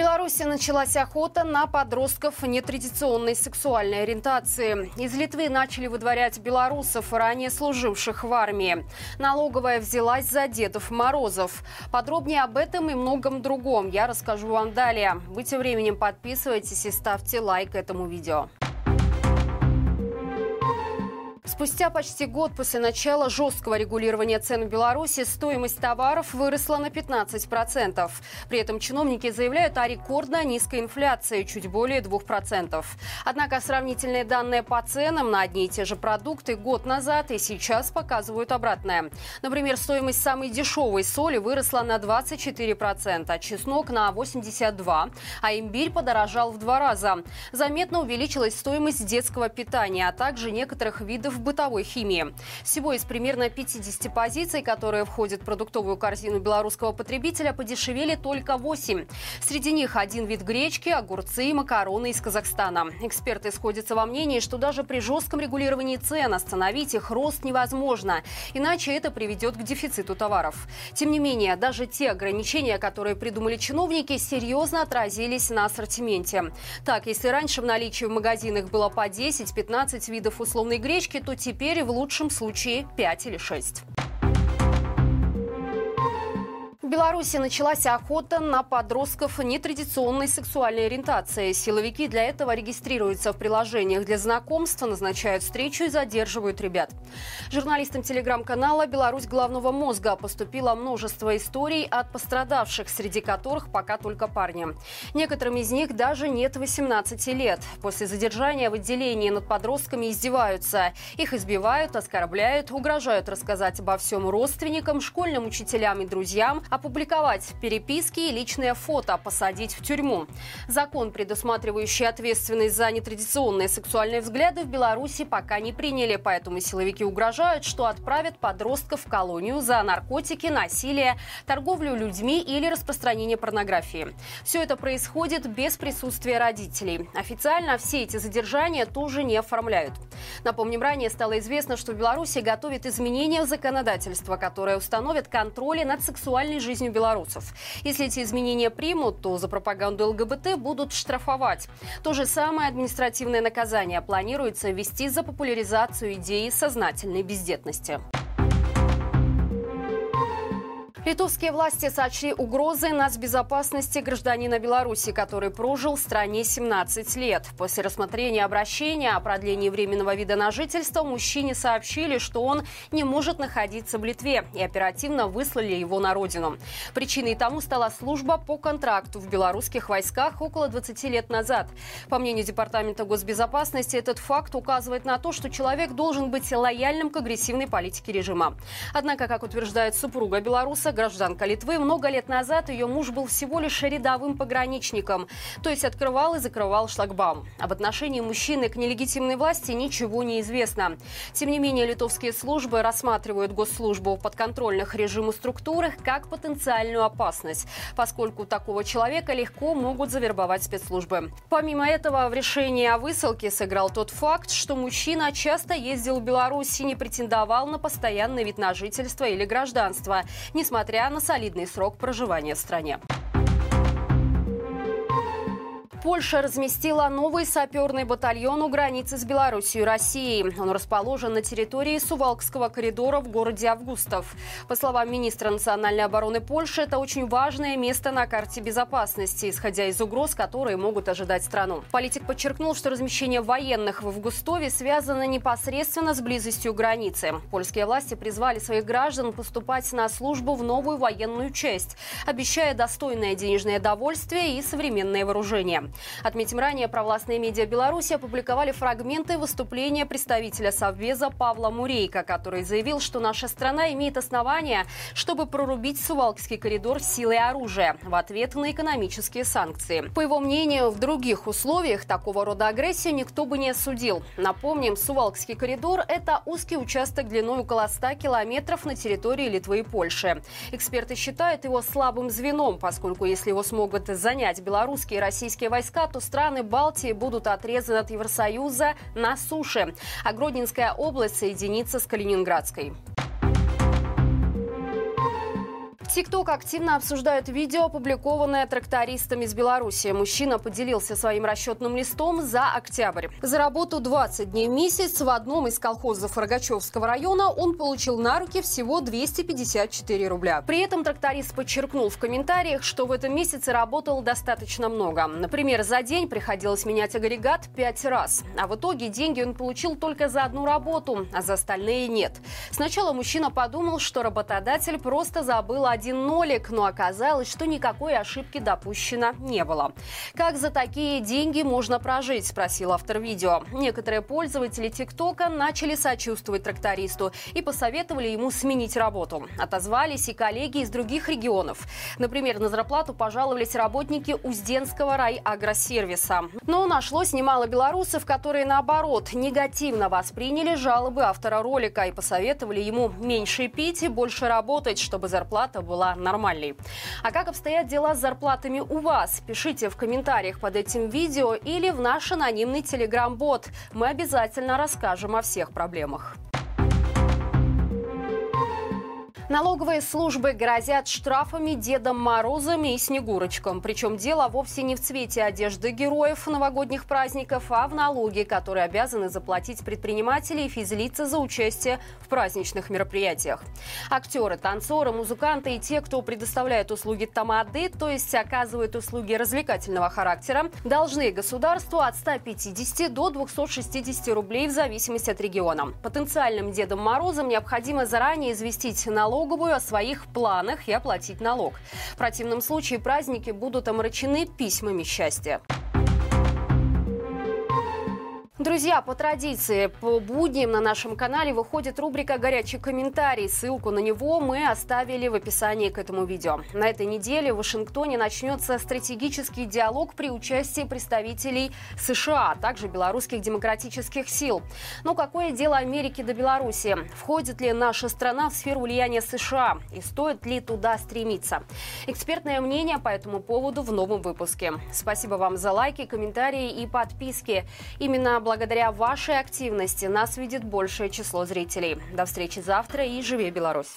Беларуси началась охота на подростков нетрадиционной сексуальной ориентации. Из Литвы начали выдворять белорусов, ранее служивших в армии. Налоговая взялась за Дедов Морозов. Подробнее об этом и многом другом я расскажу вам далее. Вы тем временем подписывайтесь и ставьте лайк этому видео. Спустя почти год после начала жесткого регулирования цен в Беларуси стоимость товаров выросла на 15%. При этом чиновники заявляют о рекордно низкой инфляции, чуть более 2%. Однако сравнительные данные по ценам на одни и те же продукты год назад и сейчас показывают обратное. Например, стоимость самой дешевой соли выросла на 24%, а чеснок на 82%, а имбирь подорожал в два раза. Заметно увеличилась стоимость детского питания, а также некоторых видов бытовой химии. Всего из примерно 50 позиций, которые входят в продуктовую корзину белорусского потребителя, подешевели только 8. Среди них один вид гречки, огурцы и макароны из Казахстана. Эксперты сходятся во мнении, что даже при жестком регулировании цен остановить их рост невозможно, иначе это приведет к дефициту товаров. Тем не менее, даже те ограничения, которые придумали чиновники, серьезно отразились на ассортименте. Так, если раньше в наличии в магазинах было по 10-15 видов условной гречки, то теперь в лучшем случае 5 или 6. Беларуси началась охота на подростков нетрадиционной сексуальной ориентации. Силовики для этого регистрируются в приложениях для знакомства, назначают встречу и задерживают ребят. Журналистам телеграм-канала «Беларусь главного мозга» поступило множество историй от пострадавших, среди которых пока только парни. Некоторым из них даже нет 18 лет. После задержания в отделении над подростками издеваются. Их избивают, оскорбляют, угрожают рассказать обо всем родственникам, школьным учителям и друзьям, а опубликовать переписки и личное фото, посадить в тюрьму. Закон, предусматривающий ответственность за нетрадиционные сексуальные взгляды в Беларуси пока не приняли, поэтому силовики угрожают, что отправят подростков в колонию за наркотики, насилие, торговлю людьми или распространение порнографии. Все это происходит без присутствия родителей. Официально все эти задержания тоже не оформляют. Напомним, ранее стало известно, что в Беларуси готовят изменения в законодательство, которое установит контроль над сексуальной жизнью жизнью белорусов. Если эти изменения примут, то за пропаганду ЛГБТ будут штрафовать. То же самое административное наказание планируется ввести за популяризацию идеи сознательной бездетности. Литовские власти сочли угрозой нацбезопасности гражданина Беларуси, который прожил в стране 17 лет. После рассмотрения обращения о продлении временного вида на жительство мужчине сообщили, что он не может находиться в Литве и оперативно выслали его на родину. Причиной тому стала служба по контракту в белорусских войсках около 20 лет назад. По мнению Департамента госбезопасности, этот факт указывает на то, что человек должен быть лояльным к агрессивной политике режима. Однако, как утверждает супруга белоруса, Лариса, гражданка Литвы, много лет назад ее муж был всего лишь рядовым пограничником, то есть открывал и закрывал шлагбаум. Об отношении мужчины к нелегитимной власти ничего не известно. Тем не менее, литовские службы рассматривают госслужбу в подконтрольных режиму структурах как потенциальную опасность, поскольку такого человека легко могут завербовать спецслужбы. Помимо этого, в решении о высылке сыграл тот факт, что мужчина часто ездил в Беларусь и не претендовал на постоянный вид на жительство или гражданство, несмотря несмотря на солидный срок проживания в стране. Польша разместила новый саперный батальон у границы с Беларусью и Россией. Он расположен на территории Сувалкского коридора в городе Августов. По словам министра национальной обороны Польши, это очень важное место на карте безопасности, исходя из угроз, которые могут ожидать страну. Политик подчеркнул, что размещение военных в Августове связано непосредственно с близостью границы. Польские власти призвали своих граждан поступать на службу в новую военную часть, обещая достойное денежное довольствие и современное вооружение. Отметим ранее, провластные медиа Беларуси опубликовали фрагменты выступления представителя Совбеза Павла Мурейка, который заявил, что наша страна имеет основания, чтобы прорубить Сувалкский коридор силой оружия в ответ на экономические санкции. По его мнению, в других условиях такого рода агрессию никто бы не осудил. Напомним, Сувалкский коридор – это узкий участок длиной около 100 километров на территории Литвы и Польши. Эксперты считают его слабым звеном, поскольку если его смогут занять белорусские и российские войска, войска, то страны Балтии будут отрезаны от Евросоюза на суше, а Гродненская область соединится с Калининградской. ТикТок активно обсуждает видео, опубликованное трактористами из Беларуси. Мужчина поделился своим расчетным листом за октябрь. За работу 20 дней в месяц в одном из колхозов Рогачевского района он получил на руки всего 254 рубля. При этом тракторист подчеркнул в комментариях, что в этом месяце работал достаточно много. Например, за день приходилось менять агрегат 5 раз. А в итоге деньги он получил только за одну работу, а за остальные нет. Сначала мужчина подумал, что работодатель просто забыл о один нолик, но оказалось, что никакой ошибки допущено не было. Как за такие деньги можно прожить, спросил автор видео. Некоторые пользователи ТикТока начали сочувствовать трактористу и посоветовали ему сменить работу. Отозвались и коллеги из других регионов. Например, на зарплату пожаловались работники Узденского райагросервиса. Но нашлось немало белорусов, которые, наоборот, негативно восприняли жалобы автора ролика и посоветовали ему меньше пить и больше работать, чтобы зарплата была нормальной. А как обстоят дела с зарплатами у вас? Пишите в комментариях под этим видео или в наш анонимный телеграм-бот. Мы обязательно расскажем о всех проблемах. Налоговые службы грозят штрафами Дедом Морозом и Снегурочкам. Причем дело вовсе не в цвете одежды героев новогодних праздников, а в налоге, которые обязаны заплатить предприниматели и физлица за участие в праздничных мероприятиях. Актеры, танцоры, музыканты и те, кто предоставляет услуги тамады, то есть оказывают услуги развлекательного характера, должны государству от 150 до 260 рублей в зависимости от региона. Потенциальным Дедом Морозом необходимо заранее известить налог налоговую о своих планах и оплатить налог. В противном случае праздники будут омрачены письмами счастья. Друзья, по традиции, по будням на нашем канале выходит рубрика «Горячий комментарий». Ссылку на него мы оставили в описании к этому видео. На этой неделе в Вашингтоне начнется стратегический диалог при участии представителей США, а также белорусских демократических сил. Но какое дело Америки до Беларуси? Входит ли наша страна в сферу влияния США? И стоит ли туда стремиться? Экспертное мнение по этому поводу в новом выпуске. Спасибо вам за лайки, комментарии и подписки. Именно благодаря вашей активности нас видит большее число зрителей. До встречи завтра и живи Беларусь!